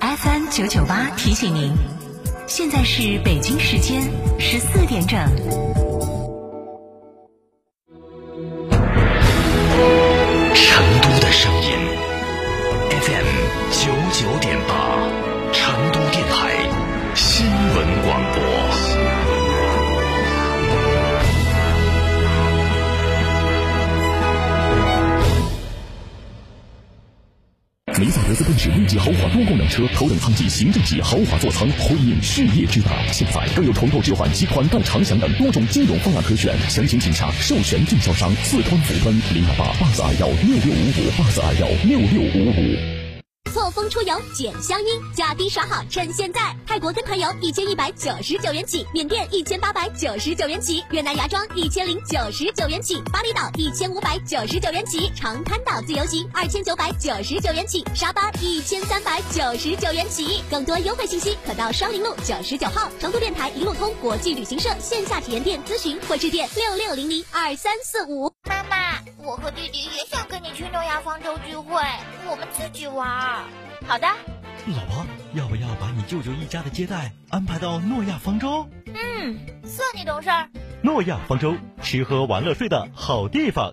FM 九九八提醒您，现在是北京时间十四点整。斯奔驰 V 级豪华多功能车，头等舱级、行政级豪华座舱，辉映事业之大。现在更有重构置换及款待长享等多种金融方案可选，详情请洽授权经销商四川福奔零二八八四二幺六六五五八四二幺六六五五。错峰出游捡香音，价低耍好，趁现在！泰国跟团游一千一百九十九元起，缅甸一千八百九十九元起，越南芽庄一千零九十九元起，巴厘岛一千五百九十九元起，长滩岛自由行二千九百九十九元起，沙巴一千三百九十九元起。更多优惠信息可到双林路九十九号成都电台一路通国际旅行社线下体验店咨询或致电六六零零二三四五。妈妈，我和弟弟也想跟你去诺亚方舟聚会，我们自己玩。好的，老婆，要不要把你舅舅一家的接待安排到诺亚方舟？嗯，算你懂事儿。诺亚方舟，吃喝玩乐睡的好地方。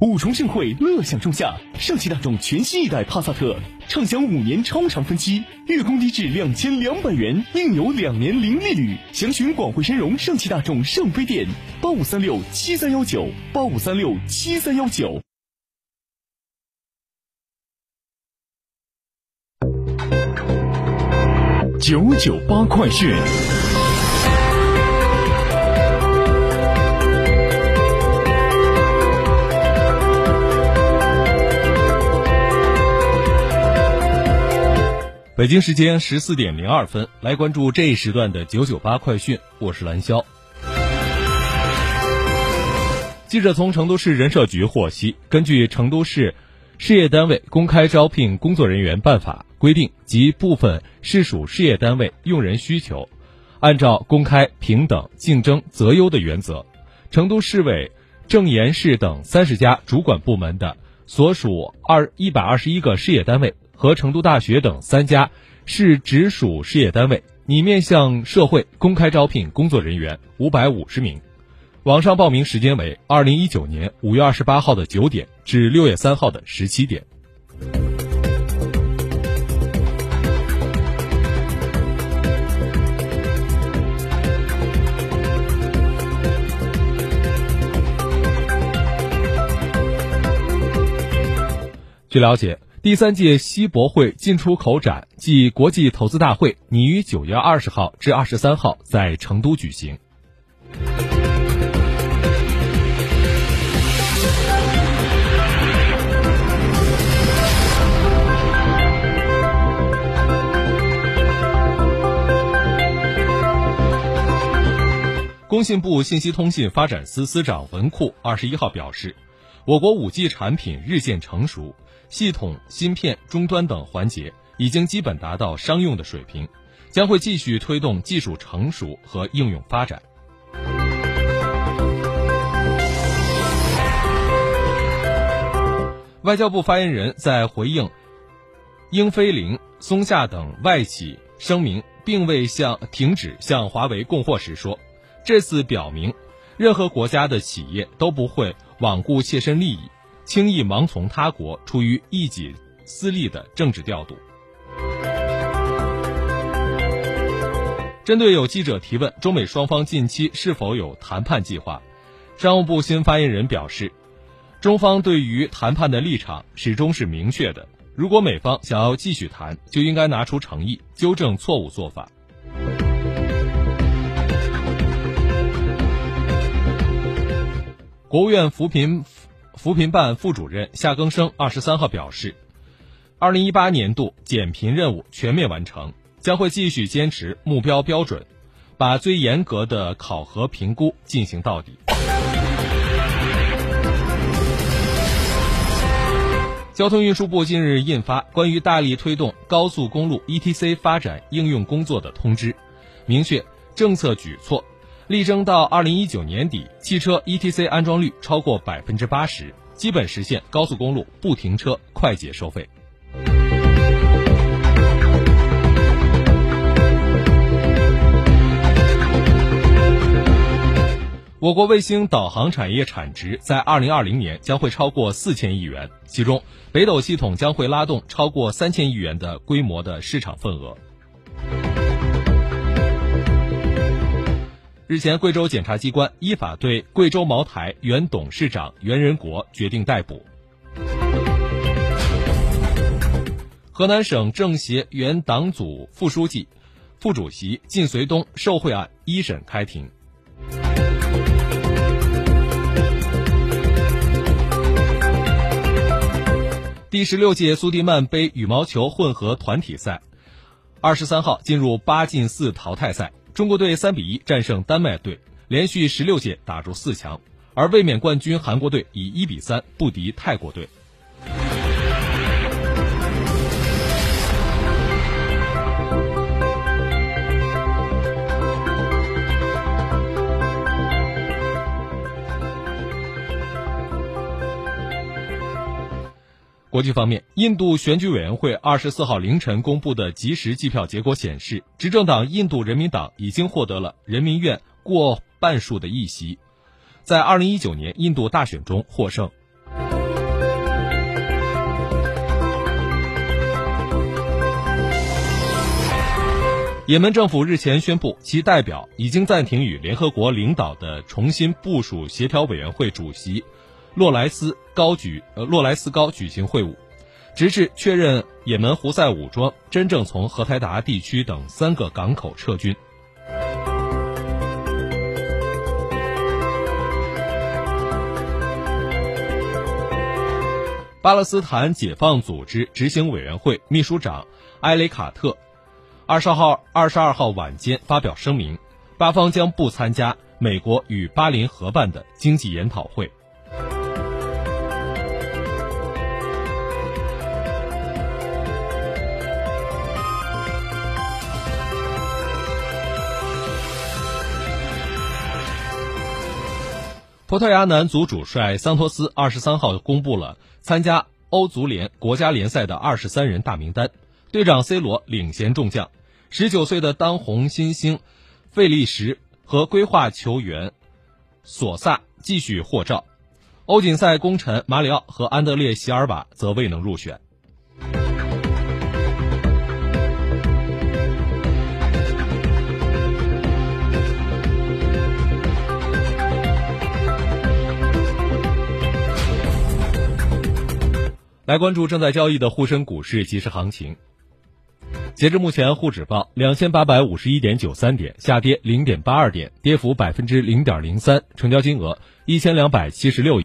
五重盛会，乐享仲夏，上汽大众全新一代帕萨特，畅享五年超长分期，月供低至两千两百元，另有两年零利率。详询广汇深融上汽大众上飞店，八五三六七三幺九，八五三六七三幺九。九九八快讯。北京时间十四点零二分，来关注这一时段的九九八快讯，我是蓝霄。记者从成都市人社局获悉，根据成都市事业单位公开招聘工作人员办法规定及部分市属事业单位用人需求，按照公开、平等、竞争、择优的原则，成都市委政研室等三十家主管部门的所属二一百二十一个事业单位。和成都大学等三家市直属事业单位拟面向社会公开招聘工作人员五百五十名，网上报名时间为二零一九年五月二十八号的九点至六月三号的十七点。据了解。第三届西博会进出口展暨国际投资大会拟于九月二十号至二十三号在成都举行。工信部信息通信发展司司长文库二十一号表示，我国五 G 产品日渐成熟。系统、芯片、终端等环节已经基本达到商用的水平，将会继续推动技术成熟和应用发展。外交部发言人在回应英飞凌、松下等外企声明并未向停止向华为供货时说，这次表明，任何国家的企业都不会罔顾切身利益。轻易盲从他国出于一己私利的政治调度。针对有记者提问中美双方近期是否有谈判计划，商务部新发言人表示，中方对于谈判的立场始终是明确的。如果美方想要继续谈，就应该拿出诚意，纠正错误做法。国务院扶贫扶贫办副主任夏庚生二十三号表示，二零一八年度减贫任务全面完成，将会继续坚持目标标准，把最严格的考核评估进行到底。交通运输部近日印发关于大力推动高速公路 ETC 发展应用工作的通知，明确政策举措，力争到二零一九年底，汽车 ETC 安装率超过百分之八十，基本实现高速公路不停车快捷收费。我国卫星导航产业产值在二零二零年将会超过四千亿元，其中北斗系统将会拉动超过三千亿元的规模的市场份额。日前，贵州检察机关依法对贵州茅台原董事长袁仁国决定逮捕。河南省政协原党组副书记、副主席靳绥东受贿案一审开庭。第十六届苏迪曼杯羽毛球混合团体赛，二十三号进入八进四淘汰赛，中国队三比一战胜丹麦队，连续十六届打入四强，而卫冕冠军韩国队以一比三不敌泰国队。国际方面，印度选举委员会二十四号凌晨公布的即时计票结果显示，执政党印度人民党已经获得了人民院过半数的议席，在二零一九年印度大选中获胜。也门政府日前宣布，其代表已经暂停与联合国领导的重新部署协调委员会主席。洛莱斯高举呃洛莱斯高举行会晤，直至确认也门胡塞武装真正从荷台达地区等三个港口撤军。巴勒斯坦解放组织执行委员会秘书长埃雷卡特二十号二十二号晚间发表声明，巴方将不参加美国与巴林合办的经济研讨会。葡萄牙男足主帅桑托斯二十三号公布了参加欧足联国家联赛的二十三人大名单，队长 C 罗领衔众将，十九岁的当红新星费利什和规划球员索萨继续获召，欧锦赛功臣马里奥和安德烈席尔瓦则未能入选。来关注正在交易的沪深股市即时行情。截至目前，沪指报两千八百五十一点九三点，下跌零点八二点，跌幅百分之零点零三，成交金额一千两百七十六亿。